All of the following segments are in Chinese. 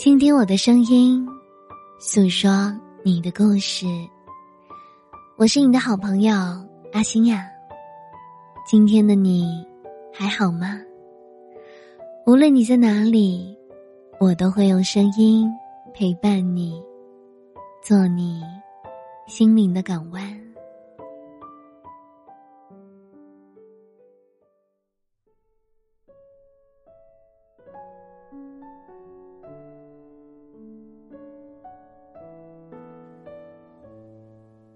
倾听我的声音，诉说你的故事。我是你的好朋友阿星呀。今天的你还好吗？无论你在哪里，我都会用声音陪伴你，做你心灵的港湾。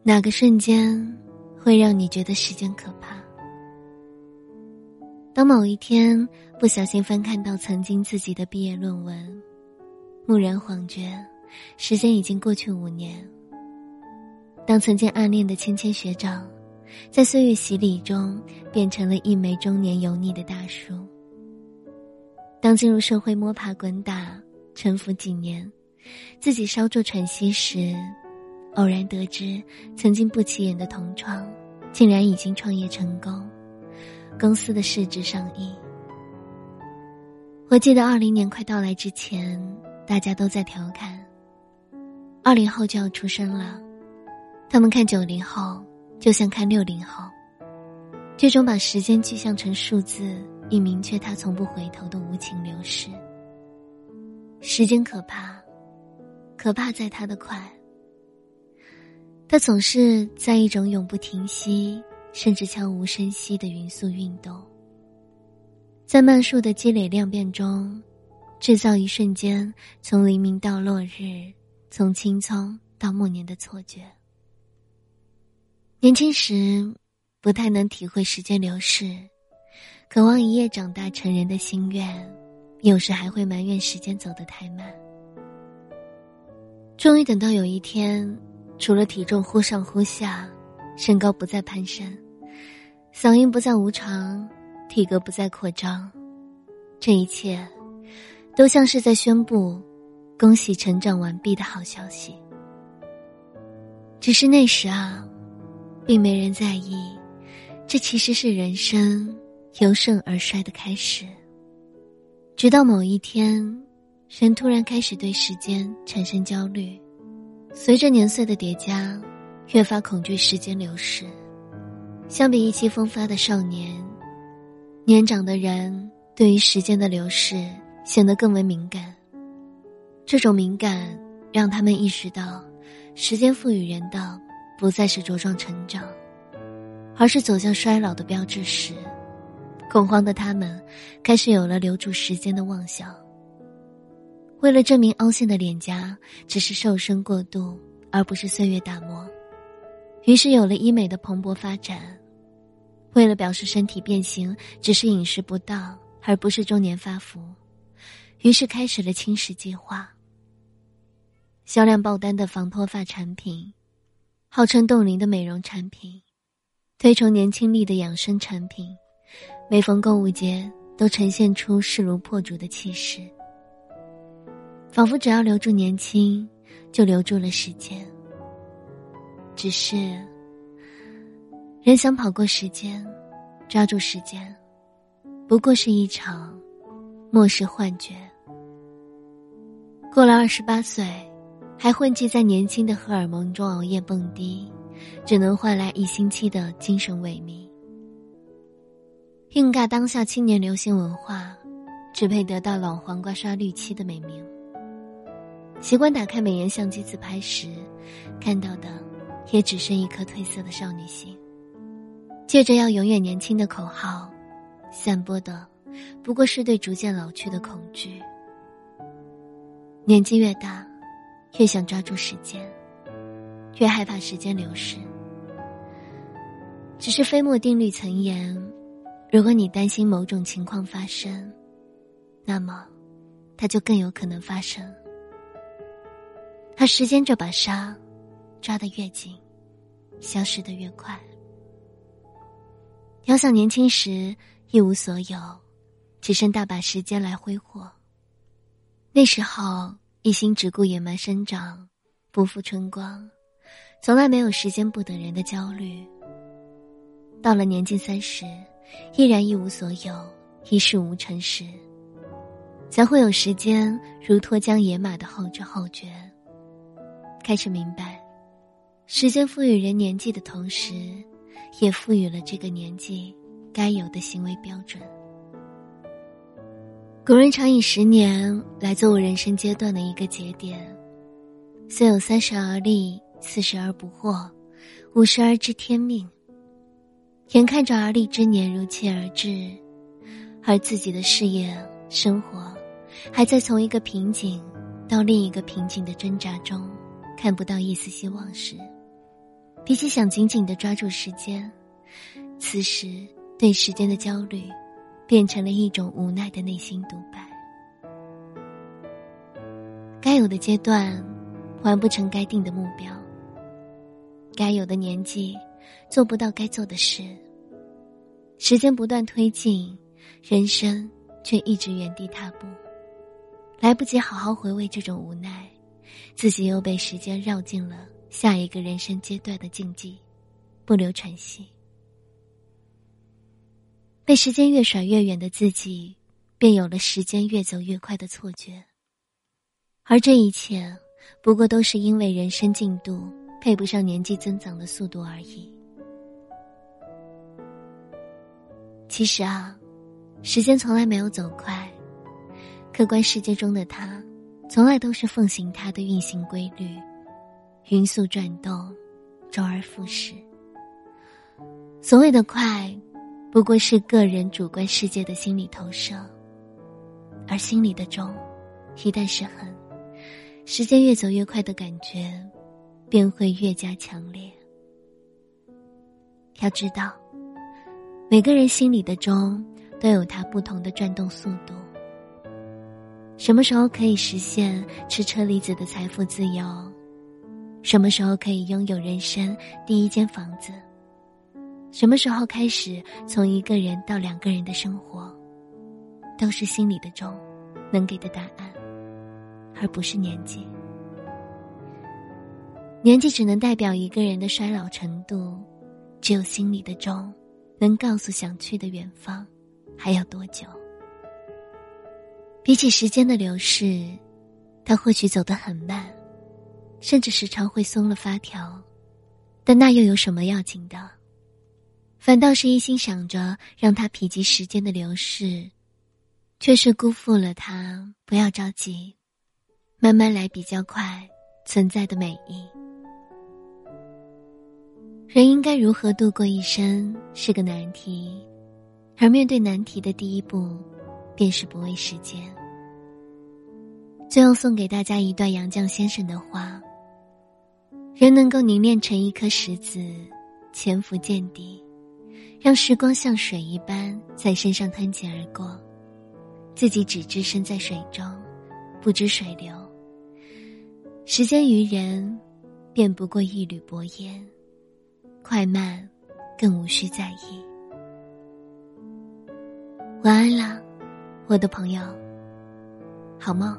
哪个瞬间会让你觉得时间可怕？当某一天不小心翻看到曾经自己的毕业论文，蓦然恍觉，时间已经过去五年。当曾经暗恋的芊芊学长，在岁月洗礼中变成了一枚中年油腻的大叔。当进入社会摸爬滚打，沉浮几年，自己稍作喘息时。偶然得知，曾经不起眼的同窗，竟然已经创业成功，公司的市值上亿。我记得二零年快到来之前，大家都在调侃：二零后就要出生了，他们看九零后就像看六零后，这种把时间具象成数字，以明确他从不回头的无情流逝。时间可怕，可怕在它的快。它总是在一种永不停息，甚至悄无声息的匀速运动，在慢速的积累量变中，制造一瞬间从黎明到落日，从青葱到暮年的错觉。年轻时不太能体会时间流逝，渴望一夜长大成人的心愿，有时还会埋怨时间走得太慢。终于等到有一天。除了体重忽上忽下，身高不再攀升，嗓音不再无常，体格不再扩张，这一切，都像是在宣布，恭喜成长完毕的好消息。只是那时啊，并没人在意，这其实是人生由盛而衰的开始。直到某一天，人突然开始对时间产生焦虑。随着年岁的叠加，越发恐惧时间流逝。相比意气风发的少年，年长的人对于时间的流逝显得更为敏感。这种敏感让他们意识到，时间赋予人的不再是茁壮成长，而是走向衰老的标志时，恐慌的他们开始有了留住时间的妄想。为了证明凹陷的脸颊只是瘦身过度，而不是岁月打磨，于是有了医美的蓬勃发展。为了表示身体变形只是饮食不当，而不是中年发福，于是开始了轻食计划。销量爆单的防脱发产品，号称冻龄的美容产品，推崇年轻力的养生产品，每逢购物节都呈现出势如破竹的气势。仿佛只要留住年轻，就留住了时间。只是，人想跑过时间，抓住时间，不过是一场末世幻觉。过了二十八岁，还混迹在年轻的荷尔蒙中熬夜蹦迪，只能换来一星期的精神萎靡。硬尬当下青年流行文化，只配得到老黄瓜刷绿漆的美名。习惯打开美颜相机自拍时，看到的也只剩一颗褪色的少女心。借着要永远年轻的口号，散播的不过是对逐渐老去的恐惧。年纪越大，越想抓住时间，越害怕时间流逝。只是飞沫定律曾言，如果你担心某种情况发生，那么，它就更有可能发生。而时间这把沙，抓得越紧，消失的越快。遥想年轻时一无所有，只剩大把时间来挥霍。那时候一心只顾野蛮生长，不负春光，从来没有时间不等人的焦虑。到了年近三十，依然一无所有，一事无成时，才会有时间如脱缰野马的后知后觉，开始明白，时间赋予人年纪的同时，也赋予了这个年纪该有的行为标准。古人常以十年来作为人生阶段的一个节点，虽有三十而立，四十而不惑，五十而知天命。眼看着而立之年如期而至，而自己的事业、生活，还在从一个瓶颈到另一个瓶颈的挣扎中，看不到一丝希望时，比起想紧紧的抓住时间，此时对时间的焦虑，变成了一种无奈的内心独白。该有的阶段，完不成该定的目标；该有的年纪。做不到该做的事，时间不断推进，人生却一直原地踏步，来不及好好回味这种无奈，自己又被时间绕进了下一个人生阶段的禁忌，不留喘息。被时间越甩越远的自己，便有了时间越走越快的错觉，而这一切，不过都是因为人生进度配不上年纪增长的速度而已。其实啊，时间从来没有走快，客观世界中的他，从来都是奉行它的运行规律，匀速转动，周而复始。所谓的快，不过是个人主观世界的心理投射，而心里的钟，一旦失衡，时间越走越快的感觉，便会越加强烈。要知道。每个人心里的钟都有它不同的转动速度。什么时候可以实现吃车厘子的财富自由？什么时候可以拥有人生第一间房子？什么时候开始从一个人到两个人的生活？都是心里的钟能给的答案，而不是年纪。年纪只能代表一个人的衰老程度，只有心里的钟。能告诉想去的远方，还要多久？比起时间的流逝，他或许走得很慢，甚至时常会松了发条，但那又有什么要紧的？反倒是一心想着让他否极时间的流逝，却是辜负了他不要着急，慢慢来比较快存在的美意。人应该如何度过一生是个难题，而面对难题的第一步，便是不畏时间。最后送给大家一段杨绛先生的话：人能够凝练成一颗石子，潜伏见底，让时光像水一般在身上湍急而过，自己只置身在水中，不知水流。时间于人，便不过一缕薄烟。快慢，更无需在意。晚安啦，我的朋友，好梦。